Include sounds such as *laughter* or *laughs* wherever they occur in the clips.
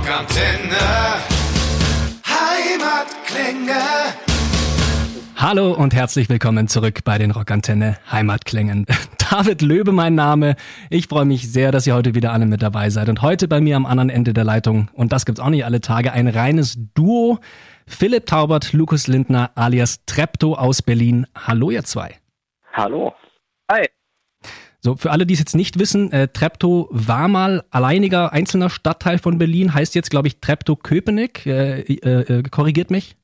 Rockantenne. Heimatklänge. Hallo und herzlich willkommen zurück bei den Rockantenne Heimatklängen. *laughs* David Löbe mein Name. Ich freue mich sehr, dass ihr heute wieder alle mit dabei seid. Und heute bei mir am anderen Ende der Leitung, und das gibt's auch nicht alle Tage, ein reines Duo. Philipp Taubert, Lukas Lindner alias Trepto aus Berlin. Hallo ihr zwei. Hallo. Hi. So, für alle, die es jetzt nicht wissen, äh, Treptow war mal alleiniger einzelner Stadtteil von Berlin, heißt jetzt, glaube ich, Treptow-Köpenick. Äh, äh, äh, korrigiert mich?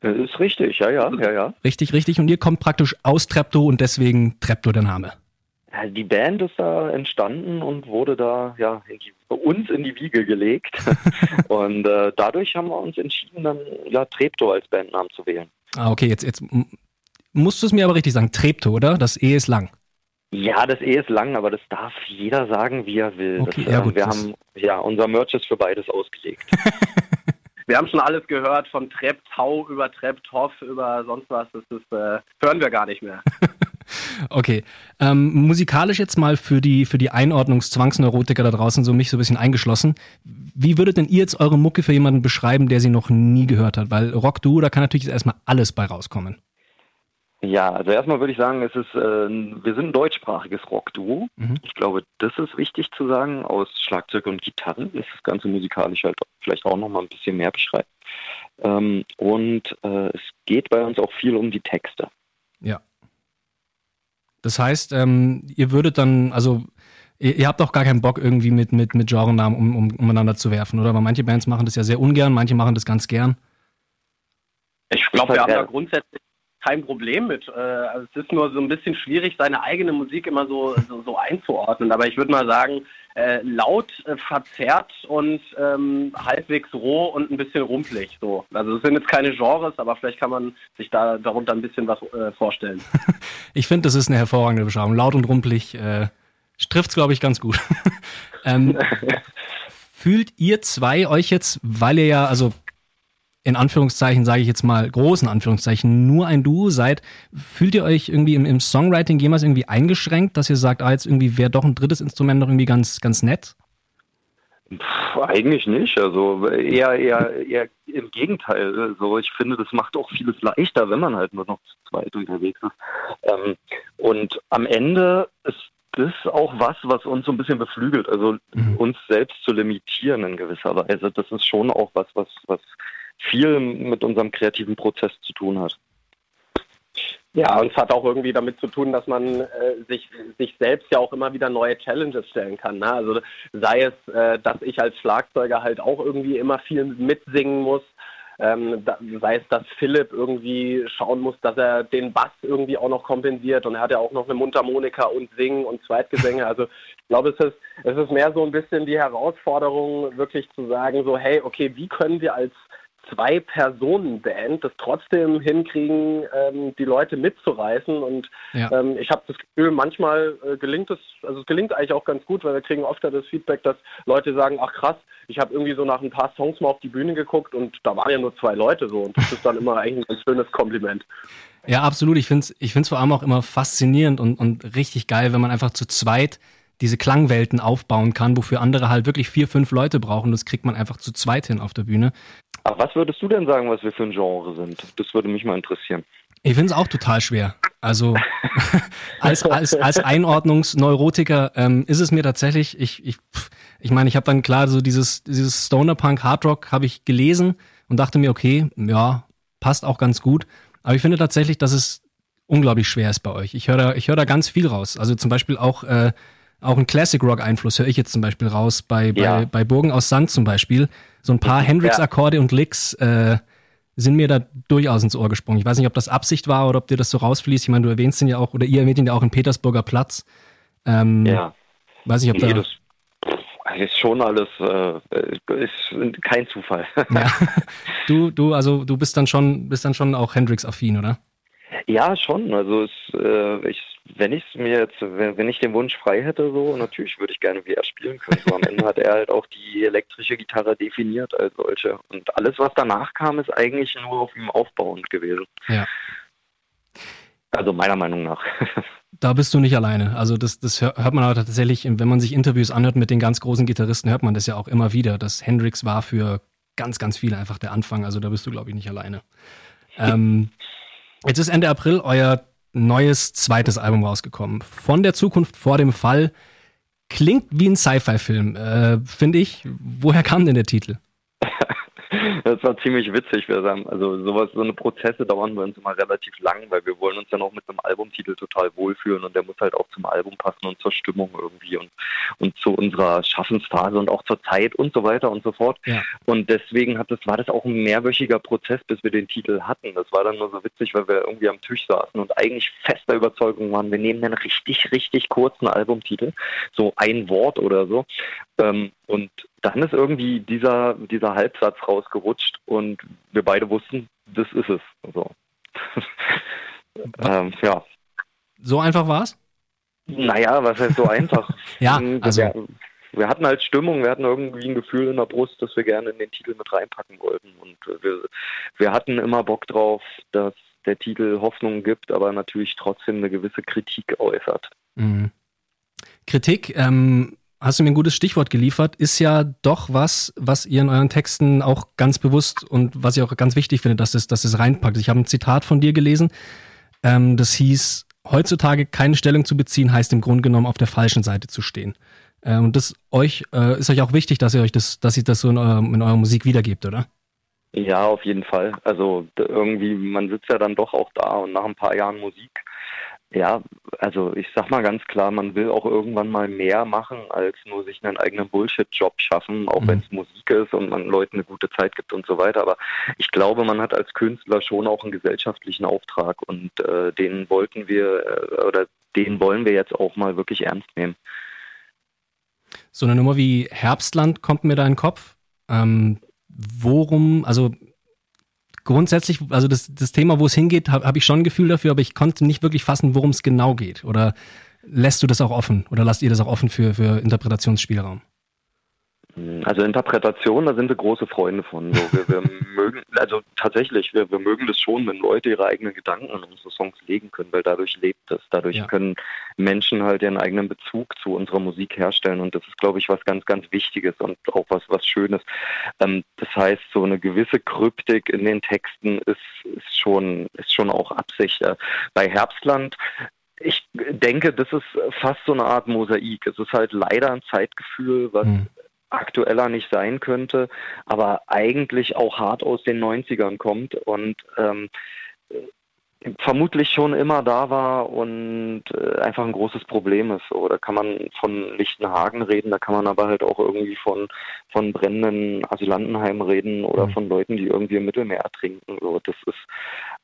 Das ist richtig, ja, ja, ja, ja. Richtig, richtig. Und ihr kommt praktisch aus Treptow und deswegen Treptow der Name. Die Band ist da entstanden und wurde da ja bei uns in die Wiege gelegt. *laughs* und äh, dadurch haben wir uns entschieden, dann ja Treptow als Bandnamen zu wählen. Ah, okay, jetzt, jetzt musst du es mir aber richtig sagen. Treptow, oder? Das E ist lang. Ja, das E ist lang, aber das darf jeder sagen, wie er will. Okay, das, ja, äh, gut, wir das- haben, ja, unser Merch ist für beides ausgelegt. *laughs* Wir haben schon alles gehört, von Trepptau über Trepptoff über sonst was. Das ist, äh, hören wir gar nicht mehr. *laughs* Okay. Ähm, musikalisch jetzt mal für die, für die Einordnungszwangsneurotiker da draußen, so mich so ein bisschen eingeschlossen. Wie würdet denn ihr jetzt eure Mucke für jemanden beschreiben, der sie noch nie gehört hat? Weil Rock-Duo, da kann natürlich jetzt erstmal alles bei rauskommen. Ja, also erstmal würde ich sagen, es ist, äh, wir sind ein deutschsprachiges Rockduo. Mhm. Ich glaube, das ist wichtig zu sagen. Aus Schlagzeug und Gitarre ist das Ganze musikalisch halt vielleicht auch noch mal ein bisschen mehr beschreibt. Ähm, und äh, es geht bei uns auch viel um die Texte. Ja. Das heißt, ähm, ihr würdet dann, also ihr, ihr habt auch gar keinen Bock irgendwie mit, mit, mit Genrenamen um, um, umeinander zu werfen, oder? Weil manche Bands machen das ja sehr ungern, manche machen das ganz gern. Ich glaube, wir halt haben da grundsätzlich kein Problem mit. Äh, also es ist nur so ein bisschen schwierig, seine eigene Musik immer so, *laughs* so, so einzuordnen. Aber ich würde mal sagen, äh, laut, äh, verzerrt und ähm, halbwegs roh und ein bisschen rumpelig. So. Also es sind jetzt keine Genres, aber vielleicht kann man sich da darunter ein bisschen was äh, vorstellen. *laughs* Ich finde, das ist eine hervorragende Beschreibung. Laut und rumpelig äh, trifft's, glaube ich, ganz gut. *laughs* ähm, fühlt ihr zwei euch jetzt, weil ihr ja, also in Anführungszeichen, sage ich jetzt mal, großen Anführungszeichen, nur ein Duo seid, fühlt ihr euch irgendwie im, im Songwriting jemals irgendwie eingeschränkt, dass ihr sagt, ah, jetzt irgendwie wäre doch ein drittes Instrument noch irgendwie ganz, ganz nett? Pff, eigentlich nicht. Also eher, eher, eher im Gegenteil. Also ich finde, das macht auch vieles leichter, wenn man halt nur noch zu zweit unterwegs ist. Ähm, und am Ende ist das auch was, was uns so ein bisschen beflügelt. Also Mhm. uns selbst zu limitieren in gewisser Weise. Das ist schon auch was, was, was viel mit unserem kreativen Prozess zu tun hat. Ja, und es hat auch irgendwie damit zu tun, dass man äh, sich, sich selbst ja auch immer wieder neue Challenges stellen kann. Ne? Also sei es, äh, dass ich als Schlagzeuger halt auch irgendwie immer viel mitsingen muss, ähm, da, sei es, dass Philipp irgendwie schauen muss, dass er den Bass irgendwie auch noch kompensiert und er hat ja auch noch eine Mundharmonika und Singen und Zweitgesänge. Also ich glaube, es ist, es ist mehr so ein bisschen die Herausforderung, wirklich zu sagen, so hey, okay, wie können wir als Zwei-Personen-Band das trotzdem hinkriegen, ähm, die Leute mitzureißen. Und Ja. ähm, ich habe das Gefühl, manchmal äh, gelingt es, also es gelingt eigentlich auch ganz gut, weil wir kriegen oft das Feedback, dass Leute sagen, ach krass, ich habe irgendwie so nach ein paar Songs mal auf die Bühne geguckt und da waren ja nur zwei Leute so. Und das ist dann immer eigentlich ein ganz schönes Kompliment. Ja, absolut. Ich finde es ich find's vor allem auch immer faszinierend und, und richtig geil, wenn man einfach zu zweit diese Klangwelten aufbauen kann, wofür andere halt wirklich vier, fünf Leute brauchen. Das kriegt man einfach zu zweit hin auf der Bühne. Aber was würdest du denn sagen, was wir für ein Genre sind? Das würde mich mal interessieren. Ich finde es auch total schwer. Also *laughs* als, als, als Einordnungsneurotiker ähm, ist es mir tatsächlich, ich, ich, ich meine, ich habe dann klar so dieses, dieses Stoner Punk Hard Rock habe ich gelesen und dachte mir, okay, ja, passt auch ganz gut. Aber ich finde tatsächlich, dass es unglaublich schwer ist bei euch. Ich höre da, ich höre da ganz viel raus. Also zum Beispiel auch, äh, auch ein Classic Rock Einfluss höre ich jetzt zum Beispiel raus bei, bei, Ja. bei Burgen aus Sand zum Beispiel. So ein paar Hendrix Akkorde und Licks, äh, sind mir da durchaus ins Ohr gesprungen. Ich weiß nicht, ob das Absicht war oder ob dir das so rausfließt. Ich meine, du erwähnst ihn ja auch, oder ihr erwähnt ihn ja auch im Petersburger Platz. Ähm, Ja. Weiß nicht, ob Nee, da. ist schon alles, äh, ist kein Zufall. Ja. *laughs* Du, du, also du bist dann schon, bist dann schon auch Hendrix-affin, oder? Ja, schon. Also es, äh, ich, wenn ich es mir jetzt, wenn, wenn ich den Wunsch frei hätte, so natürlich würde ich gerne wie er spielen können. So am Ende hat er halt auch die elektrische Gitarre definiert als solche. Und alles, was danach kam, ist eigentlich nur auf ihm aufbauend gewesen. Ja. Also meiner Meinung nach. *laughs* Da bist du nicht alleine. Also das, das hört man aber tatsächlich, wenn man sich Interviews anhört mit den ganz großen Gitarristen, hört man das ja auch immer wieder, dass Hendrix war für ganz, ganz viele einfach der Anfang. Also da bist du, glaube ich, nicht alleine. Ähm, jetzt ist Ende April euer neues zweites Album rausgekommen. Von der Zukunft vor dem Fall. Klingt wie ein Sci-Fi-Film, äh, finde ich. Woher kam denn der Titel? Das war ziemlich witzig. Wir sagen, also sowas, so eine Prozesse dauern bei uns immer relativ lang, weil wir wollen uns ja noch mit einem Albumtitel total wohlfühlen und der muss halt auch zum Album passen und zur Stimmung irgendwie und, und zu unserer Schaffensphase und auch zur Zeit und so weiter und so fort. Ja. Und deswegen hat das, war das auch ein mehrwöchiger Prozess, bis wir den Titel hatten. Das war dann nur so witzig, weil wir irgendwie am Tisch saßen und eigentlich fester Überzeugung waren, wir nehmen einen richtig, richtig kurzen Albumtitel, so ein Wort oder so. Ähm, und dann ist irgendwie dieser, dieser Halbsatz rausgerutscht und wir beide wussten, das ist es. So. *laughs* ähm, ja. So einfach war es? Naja, was heißt so einfach? *laughs* ja, also. Wir, wir, hatten halt Stimmung, wir hatten irgendwie ein Gefühl in der Brust, dass wir gerne in den Titel mit reinpacken wollten. Und wir, wir hatten immer Bock drauf, dass der Titel Hoffnung gibt, aber natürlich trotzdem eine gewisse Kritik äußert. Mhm. Kritik, ähm, hast du mir ein gutes Stichwort geliefert, ist ja doch was, was ihr in euren Texten auch ganz bewusst und was ich auch ganz wichtig finde, dass es, dass es reinpackt. Ich habe ein Zitat von dir gelesen, ähm, das hieß, heutzutage keine Stellung zu beziehen, heißt im Grunde genommen auf der falschen Seite zu stehen. Äh, und das euch, äh, ist euch auch wichtig, dass ihr euch das, dass ihr das so in, euer, in eurer Musik wiedergebt, oder? Ja, auf jeden Fall. Also irgendwie, man sitzt ja dann doch auch da und nach ein paar Jahren Musik ja, also ich sag mal ganz klar, man will auch irgendwann mal mehr machen, als nur sich einen eigenen Bullshit-Job schaffen, auch mhm. wenn es Musik ist und man Leuten eine gute Zeit gibt und so weiter. Aber ich glaube, man hat als Künstler schon auch einen gesellschaftlichen Auftrag und äh, den wollten wir äh, oder den wollen wir jetzt auch mal wirklich ernst nehmen. So eine Nummer wie Herbstland kommt mir da in den Kopf. Ähm, worum, also grundsätzlich, also das, das Thema, wo es hingeht, habe hab ich schon ein Gefühl dafür, aber ich konnte nicht wirklich fassen, worum es genau geht. Oder lässt du das auch offen oder lasst ihr das auch offen für, für Interpretationsspielraum? Also Interpretation, da sind wir große Freunde von. So, wir, wir *laughs* mögen, also tatsächlich, wir, wir mögen das schon, wenn Leute ihre eigenen Gedanken an unsere Songs legen können, weil dadurch lebt es. Dadurch ja. können Menschen halt ihren eigenen Bezug zu unserer Musik herstellen und das ist, glaube ich, was ganz, ganz Wichtiges und auch was, was Schönes. Ähm, das heißt, so eine gewisse Kryptik in den Texten ist, ist schon, ist schon auch Absicht. Bei Herbstland ich denke, das ist fast so eine Art Mosaik. Es ist halt leider ein Zeitgefühl, was mhm aktueller nicht sein könnte, aber eigentlich auch hart aus den 90ern kommt und ähm, vermutlich schon immer da war und äh, einfach ein großes Problem ist. So, da kann man von Lichtenhagen reden, da kann man aber halt auch irgendwie von, von brennenden Asylantenheimen reden oder mhm. von Leuten, die irgendwie im Mittelmeer ertrinken. So, das ist,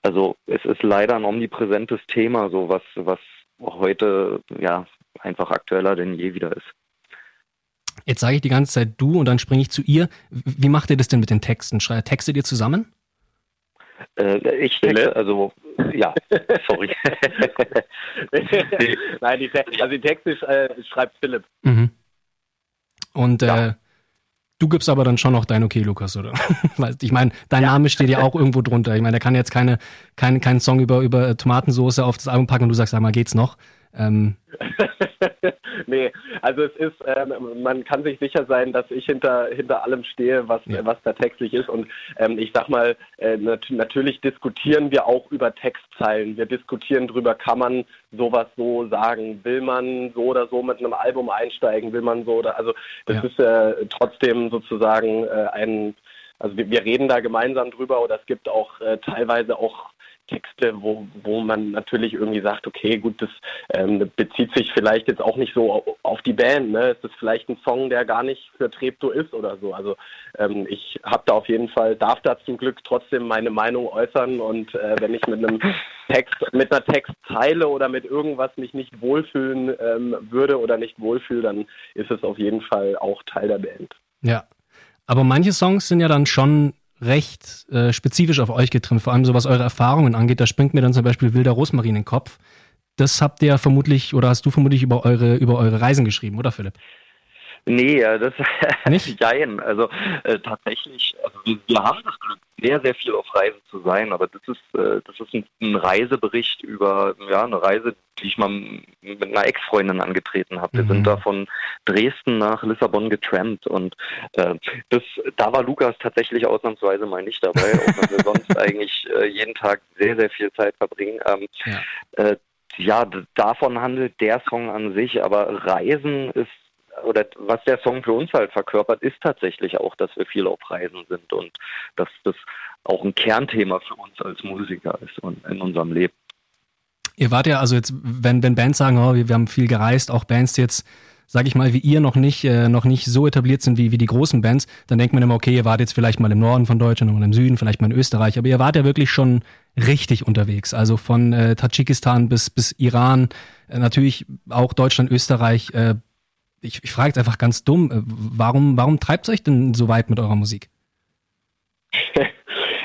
also es ist leider ein omnipräsentes Thema, so was, was heute ja einfach aktueller denn je wieder ist. Jetzt sage ich die ganze Zeit du und dann springe ich zu ihr. Wie macht ihr das denn mit den Texten? Schrei textet ihr zusammen? Äh, ich texte, also ja, sorry. *laughs* *laughs* Nein, die, also die Texte äh, schreibt Philipp. Mhm. Und ja. äh, du gibst aber dann schon noch dein Okay, Lukas, oder? *laughs* ich meine, dein ja. Name steht ja auch irgendwo drunter. Ich meine, der kann jetzt keine, keine, keinen Song über, über Tomatensauce auf das Album packen und du sagst, sag mal, geht's noch? Ähm. *laughs* nee, also es ist, ähm, man kann sich sicher sein, dass ich hinter, hinter allem stehe, was, ja. was da textlich ist. Und ähm, ich sag mal, äh, nat natürlich diskutieren wir auch über Textzeilen. Wir diskutieren darüber, kann man sowas so sagen? Will man so oder so mit einem Album einsteigen? Will man so oder also das ja. ist äh, trotzdem sozusagen äh, ein also wir, wir, reden da gemeinsam drüber oder es gibt auch äh, teilweise auch Texte, wo, wo man natürlich irgendwie sagt, okay, gut, das ähm, bezieht sich vielleicht jetzt auch nicht so auf die Band. Ne? Es ist vielleicht ein Song, der gar nicht für Treptow ist oder so. Also ähm, ich habe da auf jeden Fall, darf da zum Glück trotzdem meine Meinung äußern und äh, wenn ich mit einem Text, mit einer Textzeile oder mit irgendwas mich nicht wohlfühlen ähm, würde oder nicht wohlfühle, dann ist es auf jeden Fall auch Teil der Band. Ja. Aber manche Songs sind ja dann schon recht äh, spezifisch auf euch getrimmt, vor allem so was eure Erfahrungen angeht. Da springt mir dann zum Beispiel Wilder Rosmarin in den Kopf. Das habt ihr vermutlich oder hast du vermutlich über eure, über eure Reisen geschrieben, oder Philipp? Nee, das *laughs* nicht. Jein. Also äh, tatsächlich, also wir, wir, haben das Glück, sehr, sehr viel auf Reisen zu sein, aber das ist, äh, das ist ein, ein, Reisebericht über ja, eine Reise, die ich mal mit einer Ex-Freundin angetreten habe. Wir mhm. sind da von Dresden nach Lissabon getrampt und äh, das, da war Lukas tatsächlich ausnahmsweise mal nicht dabei, auch wenn wir *laughs* sonst eigentlich äh, jeden Tag sehr, sehr viel Zeit verbringen. Ähm, ja. Äh, ja, davon handelt der Song an sich, aber Reisen ist oder was der Song für uns halt verkörpert, ist tatsächlich auch, dass wir viel auf Reisen sind und dass das auch ein Kernthema für uns als Musiker ist und in unserem Leben. Ihr wart ja, also jetzt, wenn, wenn Bands sagen, oh, wir, wir haben viel gereist, auch Bands jetzt, sag ich mal, wie ihr noch nicht, äh, noch nicht so etabliert sind wie, wie die großen Bands, dann denkt man immer, okay, ihr wart jetzt vielleicht mal im Norden von Deutschland und im Süden, vielleicht mal in Österreich, aber ihr wart ja wirklich schon richtig unterwegs. Also von äh, Tadschikistan bis, bis Iran, äh, natürlich auch Deutschland, Österreich, äh, ich, ich frage jetzt einfach ganz dumm, äh, warum, warum treibt es euch denn so weit mit eurer Musik? *laughs*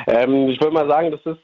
ähm, ich würde mal sagen, das ist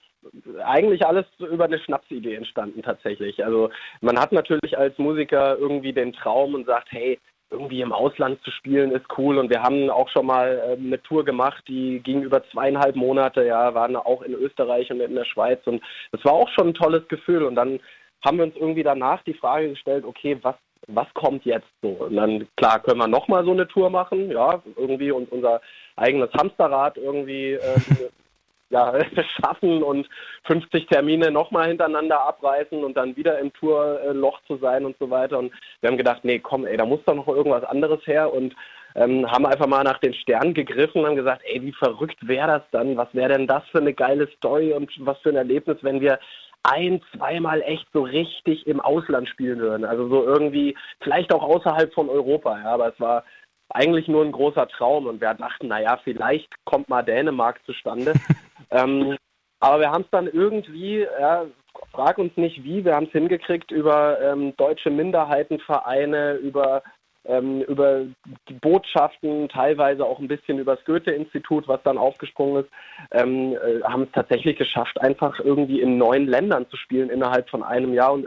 eigentlich alles über eine Schnapsidee entstanden tatsächlich. Also man hat natürlich als Musiker irgendwie den Traum und sagt, hey, irgendwie im Ausland zu spielen ist cool und wir haben auch schon mal äh, eine Tour gemacht, die ging über zweieinhalb Monate, ja, waren auch in Österreich und in der Schweiz und das war auch schon ein tolles Gefühl und dann haben wir uns irgendwie danach die Frage gestellt, okay, was was kommt jetzt so? Und dann, klar, können wir nochmal so eine Tour machen, ja, irgendwie und unser eigenes Hamsterrad irgendwie äh, *laughs* ja, *laughs* schaffen und 50 Termine nochmal hintereinander abreißen und dann wieder im Tourloch zu sein und so weiter. Und wir haben gedacht, nee, komm, ey, da muss doch noch irgendwas anderes her und ähm, haben einfach mal nach den Sternen gegriffen und haben gesagt, ey, wie verrückt wäre das dann? Was wäre denn das für eine geile Story und was für ein Erlebnis, wenn wir ein, zweimal echt so richtig im Ausland spielen würden. Also so irgendwie, vielleicht auch außerhalb von Europa, ja, aber es war eigentlich nur ein großer Traum und wir dachten, naja, vielleicht kommt mal Dänemark zustande. *laughs* ähm, aber wir haben es dann irgendwie, ja, frag uns nicht wie, wir haben es hingekriegt über ähm, deutsche Minderheitenvereine, über ähm, über die Botschaften, teilweise auch ein bisschen über das Goethe-Institut, was dann aufgesprungen ist, ähm, äh, haben es tatsächlich geschafft, einfach irgendwie in neun Ländern zu spielen innerhalb von einem Jahr. Und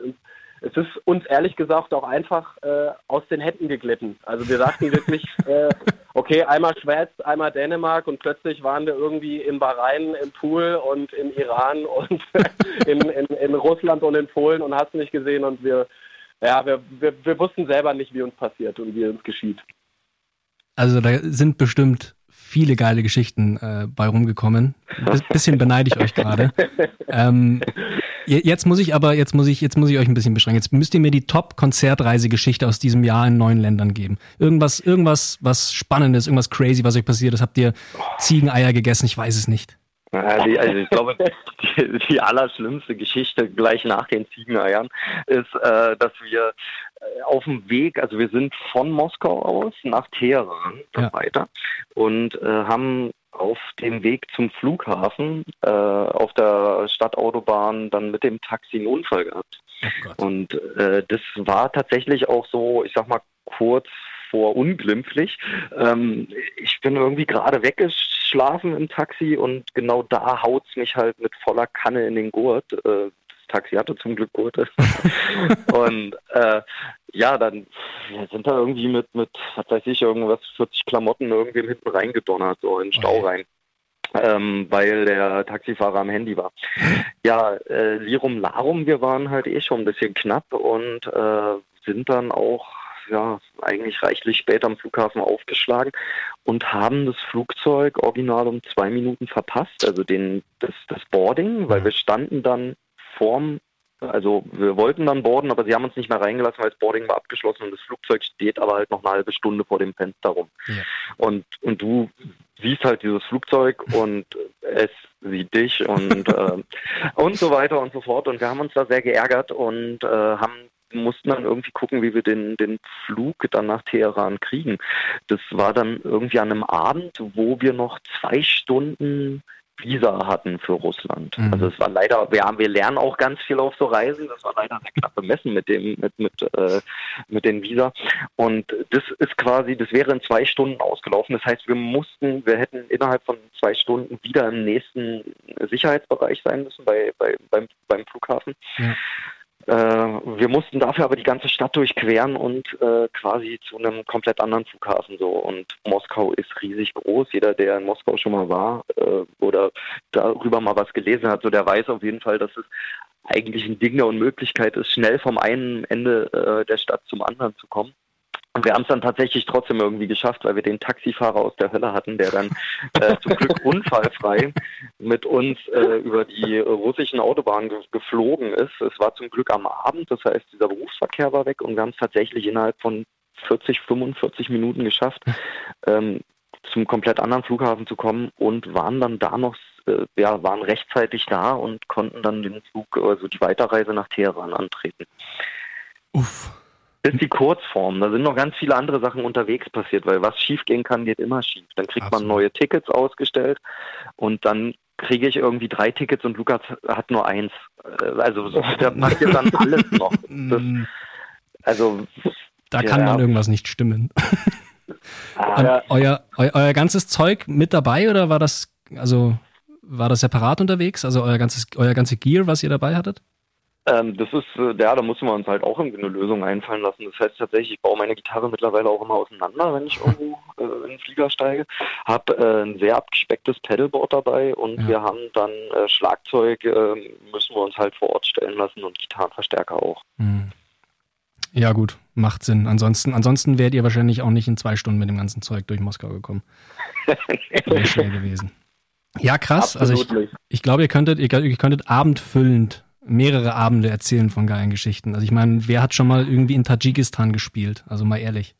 es ist uns ehrlich gesagt auch einfach äh, aus den Händen geglitten. Also wir sagten wirklich, *laughs* äh, okay, einmal Schweiz, einmal Dänemark und plötzlich waren wir irgendwie in Bahrain im Pool und in Iran und *laughs* in, in, in Russland und in Polen und hast nicht gesehen und wir ja, wir, wir, wir wussten selber nicht, wie uns passiert und wie uns geschieht. Also da sind bestimmt viele geile Geschichten äh, bei rumgekommen. Ein bisschen beneide ich euch gerade. *laughs* ähm, jetzt muss ich aber, jetzt muss ich, jetzt muss ich euch ein bisschen beschränken. Jetzt müsst ihr mir die Top-Konzertreisegeschichte aus diesem Jahr in neuen Ländern geben. Irgendwas, irgendwas, was Spannendes, irgendwas crazy, was euch passiert ist. Habt ihr Ziegeneier gegessen? Ich weiß es nicht. Ja, die, also ich glaube, *laughs* die, die, allerschlimmste Geschichte gleich nach den Ziegeneiern ist, äh, dass wir äh, auf dem Weg, also wir sind von Moskau aus nach Teheran ja. weiter und äh, haben auf dem Weg zum Flughafen äh, auf der Stadtautobahn dann mit dem Taxi einen Unfall gehabt. Oh und äh, das war tatsächlich auch so, ich sag mal, kurz vor unglimpflich. Ähm, ich bin irgendwie gerade weggeschlafen im Taxi und genau da haut es mich halt mit voller Kanne in den Gurt. Äh, das Taxi hatte zum Glück Gurte. *laughs* und äh, ja, dann sind da irgendwie mit, mit, was weiß ich, irgendwas 40 Klamotten irgendwie hinten reingedonnert, so in den Stau okay. rein. Ähm, weil der Taxifahrer am Handy war. Ja, äh, Lirum Larum, wir waren halt eh schon ein bisschen knapp und äh, sind dann auch ja, eigentlich reichlich spät am Flughafen aufgeschlagen und haben das Flugzeug original um zwei Minuten verpasst, also den, das, das Boarding, weil wir standen dann vorm also wir wollten dann boarden, aber sie haben uns nicht mehr reingelassen, weil das Boarding war abgeschlossen und das Flugzeug steht aber halt noch eine halbe Stunde vor dem Fenster rum. Ja. Und, und du siehst halt dieses Flugzeug *laughs* und es sieht dich und, äh, und so weiter und so fort. Und wir haben uns da sehr geärgert und äh, haben mussten dann irgendwie gucken, wie wir den, den Flug dann nach Teheran kriegen. Das war dann irgendwie an einem Abend, wo wir noch zwei Stunden Visa hatten für Russland. Mhm. Also es war leider, wir haben, wir lernen auch ganz viel auf so Reisen. Das war leider sehr knapp bemessen mit dem, mit, mit, äh, mit den Visa. Und das ist quasi, das wäre in zwei Stunden ausgelaufen. Das heißt, wir mussten, wir hätten innerhalb von zwei Stunden wieder im nächsten Sicherheitsbereich sein müssen bei, bei beim, beim Flughafen. Ja. Äh, wir mussten dafür aber die ganze Stadt durchqueren und äh, quasi zu einem komplett anderen Flughafen so. Und Moskau ist riesig groß. Jeder, der in Moskau schon mal war äh, oder darüber mal was gelesen hat, so der weiß auf jeden Fall, dass es eigentlich ein Ding der Unmöglichkeit ist, schnell vom einen Ende äh, der Stadt zum anderen zu kommen. Und wir haben es dann tatsächlich trotzdem irgendwie geschafft, weil wir den Taxifahrer aus der Hölle hatten, der dann äh, zum Glück *laughs* unfallfrei mit uns äh, über die russischen Autobahnen ge geflogen ist. Es war zum Glück am Abend, das heißt, dieser Berufsverkehr war weg und wir haben es tatsächlich innerhalb von 40, 45 Minuten geschafft, ähm, zum komplett anderen Flughafen zu kommen und waren dann da noch, äh, ja, waren rechtzeitig da und konnten dann den Flug, also die Weiterreise nach Teheran antreten. Uff. Das ist die Kurzform. Da sind noch ganz viele andere Sachen unterwegs passiert, weil was schief gehen kann, geht immer schief. Dann kriegt Absolut. man neue Tickets ausgestellt und dann kriege ich irgendwie drei Tickets und Lukas hat nur eins. Äh, also da *laughs* passiert dann alles noch. Das, mm. also da kann ja. dann irgendwas nicht stimmen. Ah, euer, euer, euer ganzes Zeug mit dabei oder war das also war das separat unterwegs? Also euer ganzes euer ganze Gear, was ihr dabei hattet? Ähm, das ist, äh, ja, da müssen wir uns halt auch irgendwie eine Lösung einfallen lassen. Das heißt tatsächlich, ich baue meine Gitarre mittlerweile auch immer auseinander, wenn ich irgendwo äh, in den Flieger steige. Habe äh, ein sehr abgespecktes Pedalboard dabei und ja. wir haben dann äh, Schlagzeug, äh, müssen wir uns halt vor Ort stellen lassen und Gitarrenverstärker auch. Mhm. Ja, gut, macht Sinn. Ansonsten, ansonsten wärt ihr wahrscheinlich auch nicht in zwei Stunden mit dem ganzen Zeug durch Moskau gekommen. *laughs* Wäre schnell gewesen. Ja, krass. Absolut also ich, ich glaube, ihr könntet, ihr, ihr könntet abendfüllend mehrere Abende erzählen von geilen Geschichten. Also ich meine, wer hat schon mal irgendwie in Tadschikistan gespielt? Also mal ehrlich.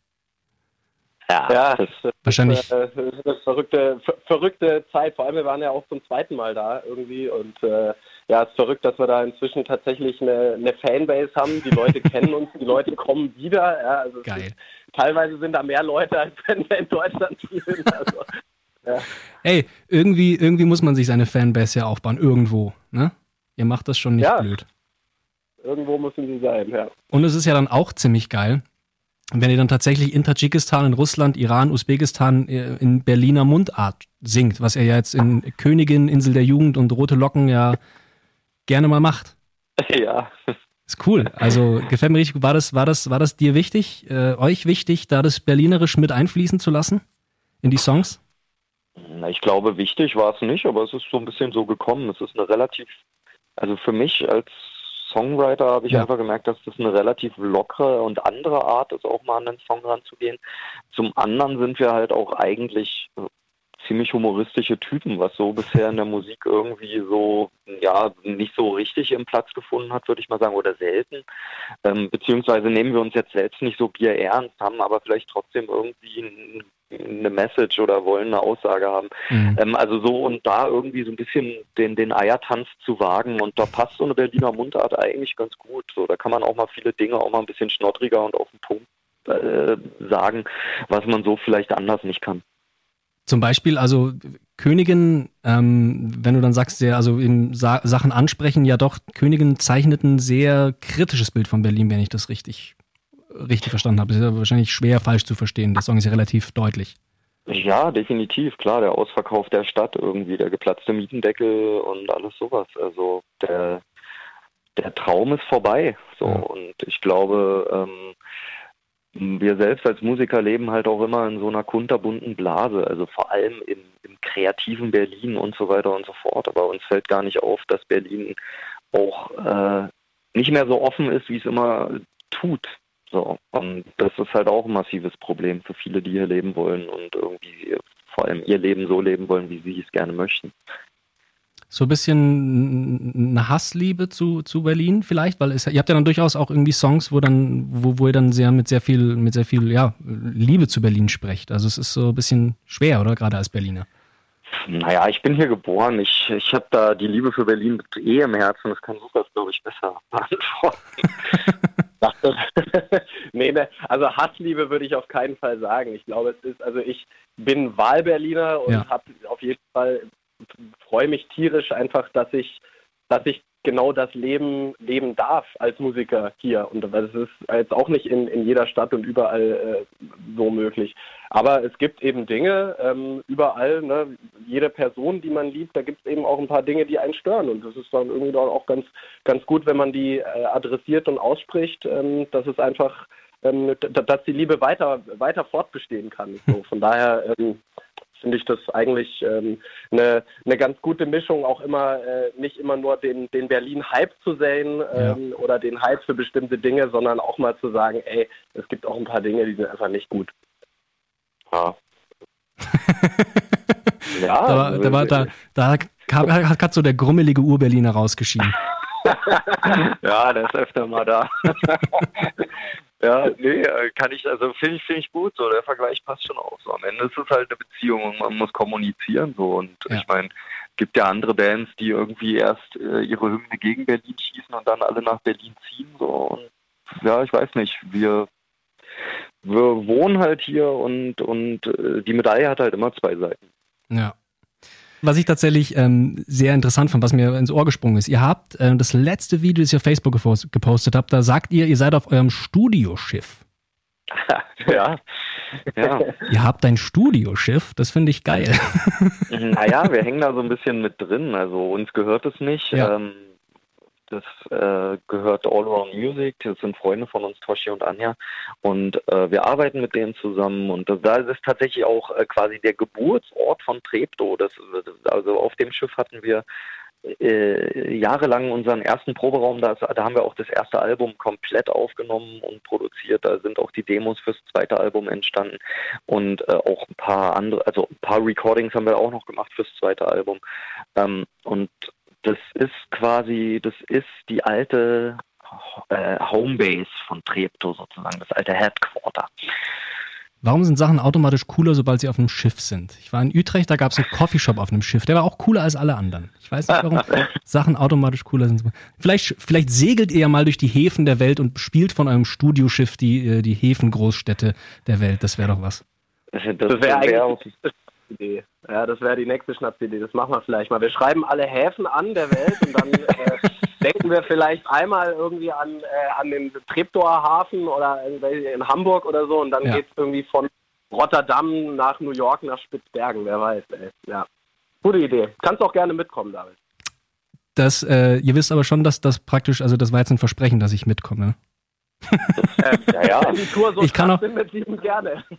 Ja, ja das, wahrscheinlich. Ist, äh, das ist eine verrückte, verrückte Zeit. Vor allem, wir waren ja auch zum zweiten Mal da irgendwie und äh, ja, es ist verrückt, dass wir da inzwischen tatsächlich eine, eine Fanbase haben. Die Leute *laughs* kennen uns, die Leute kommen wieder. Ja, also Geil. Ist, teilweise sind da mehr Leute, als wenn wir in Deutschland spielen. *laughs* Also, ja. Ey, irgendwie, irgendwie muss man sich seine Fanbase ja aufbauen, irgendwo, ne? Ihr macht das schon nicht ja. blöd. Irgendwo müssen sie sein, ja. Und es ist ja dann auch ziemlich geil, wenn ihr dann tatsächlich in Tadschikistan, in Russland, Iran, Usbekistan äh, in Berliner Mundart singt, was er ja jetzt in Königin, Insel der Jugend und Rote Locken ja gerne mal macht. *laughs* Ja. Ist cool. Also gefällt mir richtig. War das, war das, war das dir wichtig, äh, euch wichtig, da das Berlinerisch mit einfließen zu lassen in die Songs? Na, ich glaube, wichtig war es nicht, aber es ist so ein bisschen so gekommen. Es ist eine relativ also für mich als Songwriter habe ich ja. einfach gemerkt, dass das eine relativ lockere und andere Art ist, auch mal an den Song ranzugehen. Zum anderen sind wir halt auch eigentlich äh, ziemlich humoristische Typen, was so bisher in der Musik irgendwie so, ja, nicht so richtig im Platz gefunden hat, würde ich mal sagen, oder selten. Ähm, beziehungsweise nehmen wir uns jetzt selbst nicht so bierernst, haben aber vielleicht trotzdem irgendwie eine Message oder wollen eine Aussage haben. Mhm. Ähm, also so und da irgendwie so ein bisschen den, den Eiertanz zu wagen und da passt so eine Berliner Mundart eigentlich ganz gut. So, da kann man auch mal viele Dinge auch mal ein bisschen schnottriger und auf den Punkt äh, sagen, was man so vielleicht anders nicht kann. Zum Beispiel, also Königin, ähm, wenn du dann sagst, sehr, also in Sa Sachen ansprechen, ja doch, Königin zeichnet ein sehr kritisches Bild von Berlin, wenn ich das richtig, richtig verstanden habe. Das ist ja wahrscheinlich schwer falsch zu verstehen. Der Song ist ja relativ deutlich. Ja, definitiv, klar, der Ausverkauf der Stadt irgendwie, der geplatzte Mietendeckel und alles sowas. Also der, der Traum ist vorbei. So ja. und ich glaube, ähm, wir selbst als Musiker leben halt auch immer in so einer kunterbunten Blase, also vor allem im, im, kreativen Berlin und so weiter und so fort. Aber uns fällt gar nicht auf, dass Berlin auch äh, nicht mehr so offen ist, wie es immer tut. So, und das ist halt auch ein massives Problem für viele, die hier leben wollen und irgendwie vor allem ihr Leben so leben wollen, wie sie es gerne möchten so ein bisschen eine Hassliebe zu, zu Berlin vielleicht, weil es, ihr habt ja dann durchaus auch irgendwie Songs, wo dann, wo, wo ihr dann sehr mit sehr viel, mit sehr viel, ja, Liebe zu Berlin sprecht. Also es ist so ein bisschen schwer, oder? Gerade als Berliner. Naja, ich bin hier geboren. Ich, ich habe da die Liebe für Berlin eh im Herzen. Das kann Lukas, glaube ich, besser *laughs* beantworten. *laughs* *laughs* nee, ne, also Hassliebe würde ich auf keinen Fall sagen. Ich glaube, es ist, also ich bin Wahlberliner und ja. habe auf jeden Fall freue mich tierisch einfach, dass ich dass ich genau das Leben leben darf als Musiker hier. Und das ist jetzt auch nicht in, in jeder Stadt und überall äh, so möglich. Aber es gibt eben Dinge ähm, überall, ne? jede Person, die man liebt, da gibt es eben auch ein paar Dinge, die einen stören. Und das ist dann irgendwie dann auch ganz, ganz gut, wenn man die äh, adressiert und ausspricht, ähm, dass es einfach ähm, dass die Liebe weiter, weiter fortbestehen kann. So, *laughs* von daher ähm, finde ich das eigentlich ähm, eine, eine ganz gute Mischung, auch immer äh, nicht immer nur den, den Berlin-Hype zu sehen ähm, ja. oder den Hype für bestimmte Dinge, sondern auch mal zu sagen, ey, es gibt auch ein paar Dinge, die sind einfach nicht gut. Ja. *laughs* ja, da, war, da, war, da, da kam, *laughs* hat gerade so der grummelige Ur-Berliner rausgeschieden. *laughs* ja, der ist öfter mal da. Ja, nee, äh, kann ich, also finde ich, finde ich gut so. Der Vergleich passt schon auch so. Am Ende ist es halt eine Beziehung und man muss kommunizieren so. Und ja. ich meine, gibt ja andere Bands, die irgendwie erst äh, ihre Hymne gegen Berlin schießen und dann alle nach Berlin ziehen so. Und ja, ich weiß nicht. Wir, wir wohnen halt hier und und äh, die Medaille hat halt immer zwei Seiten. Ja. Was ich tatsächlich ähm, sehr interessant fand, was mir ins Ohr gesprungen ist. Ihr habt äh, das letzte Video, das ihr auf Facebook gepostet habt, da sagt ihr, ihr seid auf eurem Studioschiff. *laughs* ja. ja. Ihr habt ein Studioschiff, das finde ich geil. Naja, wir hängen da so ein bisschen mit drin. Also uns gehört es nicht. Ja. Ähm, das äh, gehört All Around Music. Das sind Freunde von uns, Toshi und Anja. Und äh, wir arbeiten mit denen zusammen. Und das, da ist tatsächlich auch äh, quasi der Geburtsort von Trepto. Das, also auf dem Schiff hatten wir äh, jahrelang unseren ersten Proberaum, da, da, haben wir auch das erste Album komplett aufgenommen und produziert. Da sind auch die Demos fürs zweite Album entstanden und äh, auch ein paar andere, also ein paar Recordings haben wir auch noch gemacht fürs zweite Album. Ähm, und das ist quasi, das ist die alte äh, Homebase von Treptow sozusagen, das alte Headquarter. Warum sind Sachen automatisch cooler, sobald sie auf einem Schiff sind? Ich war in Utrecht, da gab es einen Coffeeshop auf einem Schiff, der war auch cooler als alle anderen. Ich weiß nicht, warum *laughs* Sachen automatisch cooler sind. Vielleicht, vielleicht segelt ihr ja mal durch die Häfen der Welt und spielt von eurem Studioschiff die, äh, die Häfengroßstädte der Welt. Das wäre doch was. Das, das wäre eigentlich Idee. Ja, das wäre die nächste Schnapsidee. Das machen wir vielleicht mal. Wir schreiben alle Häfen an der Welt und dann äh, *laughs* denken wir vielleicht einmal irgendwie an, äh, an den Treptower Hafen oder in Hamburg oder so und dann ja. geht es irgendwie von Rotterdam nach New York nach Spitzbergen. Wer weiß, ey. Ja. Gute Idee. Kannst auch gerne mitkommen, David. Das, äh, ihr wisst aber schon, dass das praktisch, also das war jetzt ein Versprechen, dass ich mitkomme ähm, ja, ja. *laughs* So ich kann auch,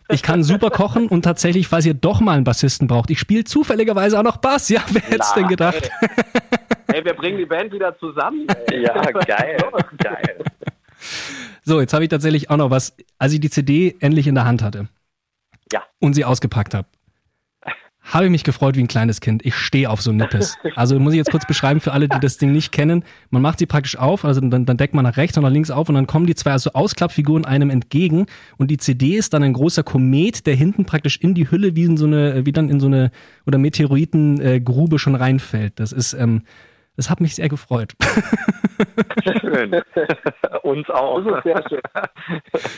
ich kann super kochen und tatsächlich, falls ihr doch mal einen Bassisten braucht, ich spiele zufälligerweise auch noch Bass. Ja, wer hätte es denn gedacht? Ey. *laughs* ey. wir bringen die Band wieder zusammen. Ey. *laughs* Ja, geil, geil. So, jetzt habe ich tatsächlich auch noch was, als ich die CD endlich in der Hand hatte. Ja. Und sie ausgepackt habe habe ich mich gefreut wie ein kleines Kind. Ich stehe auf so Nippes. *laughs* Also muss ich jetzt kurz beschreiben für alle, die das Ding nicht kennen. Man macht sie praktisch auf, also dann, dann deckt man nach rechts und nach links auf und dann kommen die zwei also Ausklappfiguren einem entgegen und die CD ist dann ein großer Komet, der hinten praktisch in die Hülle wie in so eine, wie dann in so eine oder Meteoritengrube äh, schon reinfällt. Das ist ähm, das hat mich sehr gefreut. *laughs* Schön. Uns auch. Das ist sehr schön.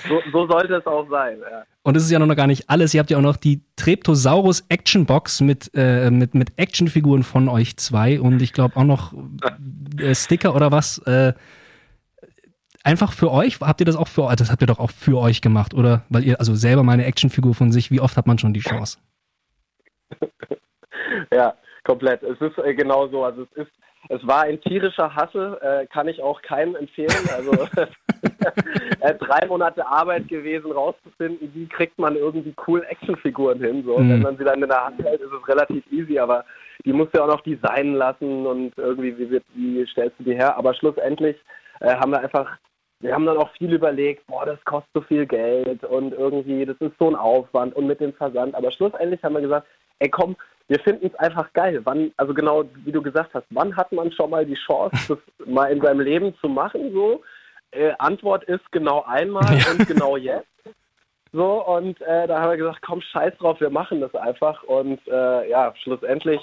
So, so sollte es auch sein. Ja. Und es ist ja noch gar nicht alles. Ihr habt ja auch noch die Treptosaurus Action Box mit, äh, mit, mit Actionfiguren von euch zwei und ich glaube auch noch äh, Sticker oder was. Äh, einfach für euch? Habt ihr das auch für euch? Das habt ihr doch auch für euch gemacht, oder? Weil ihr also selber mal eine Actionfigur von sich, wie oft hat man schon die Chance? *laughs* ja, komplett. Es ist äh, genau so. Also es ist es war ein tierischer Hassel, äh, kann ich auch keinem empfehlen. Also *laughs* *laughs* äh, drei Monate Arbeit gewesen, rauszufinden, wie kriegt man irgendwie cool Actionfiguren hin. So. Mhm. Wenn man sie dann in der Hand hält, ist es relativ easy, aber die musst du auch noch designen lassen und irgendwie, wie, wie stellst du die her? Aber schlussendlich äh, haben wir einfach wir haben dann auch viel überlegt, boah, das kostet so viel Geld und irgendwie, das ist so ein Aufwand und mit dem Versand. Aber schlussendlich haben wir gesagt, ey komm, wir finden es einfach geil. Wann, also genau wie du gesagt hast, wann hat man schon mal die Chance, *laughs* das mal in seinem Leben zu machen? So, äh, Antwort ist genau einmal ja. und genau jetzt. So, und äh, da haben wir gesagt, komm, scheiß drauf, wir machen das einfach. Und äh, ja, schlussendlich,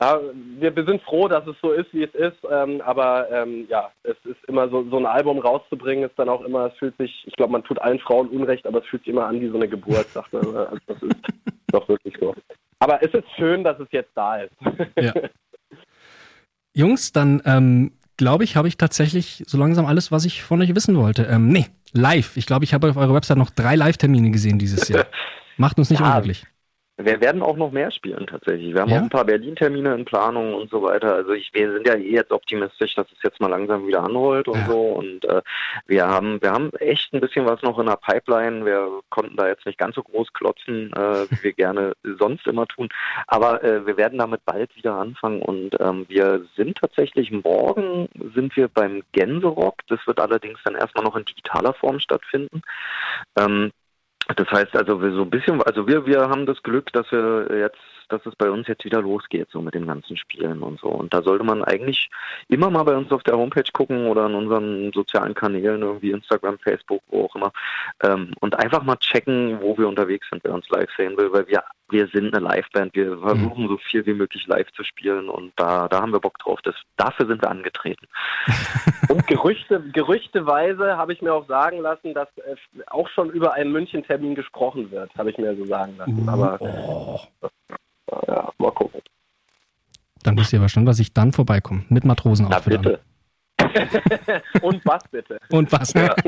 ja, wir, wir, sind froh, dass es so ist, wie es ist. Ähm, aber ähm, ja, es ist immer so, so ein Album rauszubringen, ist dann auch immer, es fühlt sich, ich glaube, man tut allen Frauen Unrecht, aber es fühlt sich immer an wie so eine Geburt, sagt man. Also das ist *laughs* doch wirklich so. Aber es ist schön, dass es jetzt da ist. Ja. *laughs* Jungs, dann ähm, glaube ich, habe ich tatsächlich so langsam alles, was ich von euch wissen wollte. Ähm, nee, live. Ich glaube, ich habe auf eurer Website noch drei Live-Termine gesehen dieses Jahr. *laughs* Macht uns nicht ja, unglücklich. Wir werden auch noch mehr spielen tatsächlich. Wir haben ja? auch ein paar Berlin-Termine in Planung und so weiter. Also ich, wir sind ja eh jetzt optimistisch, dass es jetzt mal langsam wieder anrollt und ja. so. Und äh, wir haben wir haben echt ein bisschen was noch in der Pipeline. Wir konnten da jetzt nicht ganz so groß klotzen, äh, wie wir *laughs* gerne sonst immer tun. Aber äh, wir werden damit bald wieder anfangen. Und ähm, wir sind tatsächlich morgen sind wir beim Gänserock. Das wird allerdings dann erstmal noch in digitaler Form stattfinden. Ähm, das heißt also, wir so ein bisschen, also wir, wir haben das Glück, dass wir jetzt dass es bei uns jetzt wieder losgeht, so mit den ganzen Spielen und so. Und da sollte man eigentlich immer mal bei uns auf der Homepage gucken oder in unseren sozialen Kanälen, irgendwie Instagram, Facebook, wo auch immer, ähm, und einfach mal checken, wo wir unterwegs sind, wer uns live sehen will, weil wir, wir sind eine Liveband, wir mhm. versuchen mhm. so viel wie möglich live zu spielen und da, da haben wir Bock drauf. Das, dafür sind wir angetreten. *laughs* und Gerüchte, gerüchteweise habe ich mir auch sagen lassen, dass äh, auch schon über einen München-Termin gesprochen wird, habe ich mir so sagen lassen. Uh, Aber oh ja, mal gucken. Dann wisst ihr aber schon, dass ich dann vorbeikomme. Mit Matrosen Na bitte. *laughs* Und was bitte? Und was, ja. *laughs*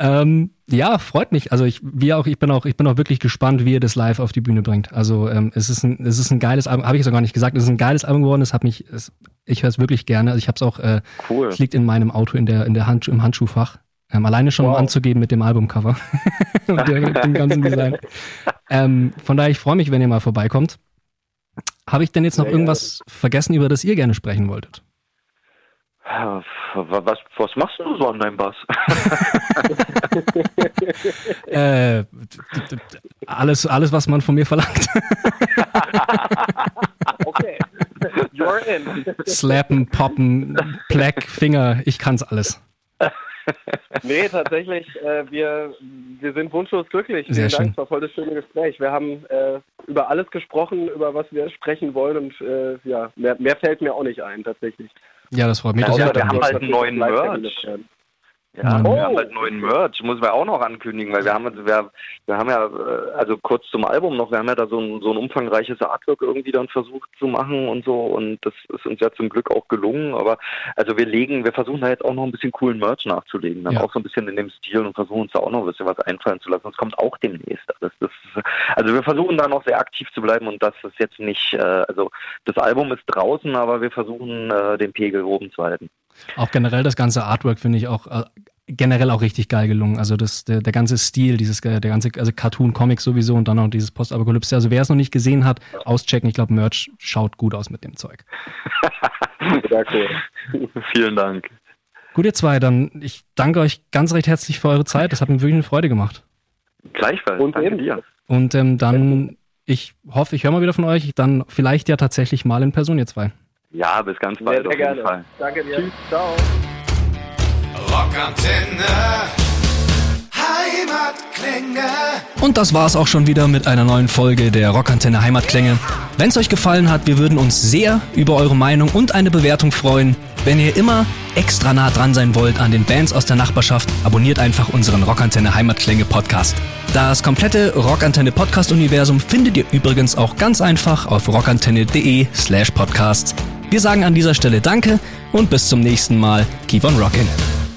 ähm, ja, freut mich. Also ich, wie auch, ich bin auch, ich bin auch wirklich gespannt, wie ihr das live auf die Bühne bringt. Also ähm, es ist ein, es ist ein geiles Album, habe ich so gar nicht gesagt. Es ist ein geiles Album geworden. Es hat mich, es, ich höre es wirklich gerne. Also ich habe es auch, äh, cool. es liegt in meinem Auto in der, in der Hand, im Handschuhfach. Ähm, alleine schon wow. um anzugeben mit dem Albumcover *laughs* und dem ganzen Design. *laughs* Ähm, von daher, ich freue mich, wenn ihr mal vorbeikommt. Habe ich denn jetzt noch ja, irgendwas ja. vergessen, über das ihr gerne sprechen wolltet? Was, was machst du so an deinem Bass? *laughs* äh, alles, alles, was man von mir verlangt. okay. You're in. Slappen, poppen, Plack, Finger, ich kann's alles. *laughs* nee, tatsächlich, äh, wir, wir sind wunschlos glücklich. Sehr Vielen schön. Dank, es war voll das schöne Gespräch. Wir haben äh, über alles gesprochen, über was wir sprechen wollen und äh, ja, mehr, mehr, fällt mir auch nicht ein, tatsächlich. Ja, das freut mich. Ja, wir haben halt einen neuen Merch. Ja, oh. wir haben halt neuen Merch, muss man auch noch ankündigen, weil wir haben, wir, wir haben ja, äh, also kurz zum Album noch, wir haben ja da so ein, so ein umfangreiches Artwork irgendwie dann versucht zu machen und so und das ist uns ja zum Glück auch gelungen, aber also wir legen, wir versuchen da jetzt auch noch ein bisschen coolen Merch nachzulegen, dann ja. auch so ein bisschen in dem Stil und versuchen uns da auch noch ein bisschen was einfallen zu lassen. Das kommt auch demnächst. Das, das, also wir versuchen da noch sehr aktiv zu bleiben und das ist jetzt nicht, äh, also das Album ist draußen, aber wir versuchen äh, den Pegel oben zu halten. Auch generell das ganze Artwork finde ich auch äh, generell auch richtig geil gelungen. Also das, der, der ganze Stil, dieses, der ganze, also Cartoon, Comic sowieso und dann auch dieses Postapokalypse. Also wer es noch nicht gesehen hat, auschecken. Ich glaube, Merch schaut gut aus mit dem Zeug. *laughs* Sehr cool. Vielen Dank. Gut, ihr zwei, dann ich danke euch ganz recht herzlich für eure Zeit. Das hat mir wirklich eine Freude gemacht. Gleichfalls. Und danke dir. Und ähm, dann, ich hoffe, ich höre mal wieder von euch. Dann vielleicht ja tatsächlich mal in Person, ihr zwei. Ja, bis ganz bald. Sehr, sehr gerne. Fall. Danke dir. Tschüss. Ciao. Rockantenne. Heimatklänge. Und das war's auch schon wieder mit einer neuen Folge der Rockantenne Heimatklänge. Wenn es euch gefallen hat, wir würden uns sehr über eure Meinung und eine Bewertung freuen. Wenn ihr immer extra nah dran sein wollt an den Bands aus der Nachbarschaft, abonniert einfach unseren Rockantenne Heimatklänge Podcast. Das komplette Rockantenne Podcast Universum findet ihr übrigens auch ganz einfach auf rockantenne.de slash podcasts. Wir sagen an dieser Stelle Danke und bis zum nächsten Mal. Keep on rockin'.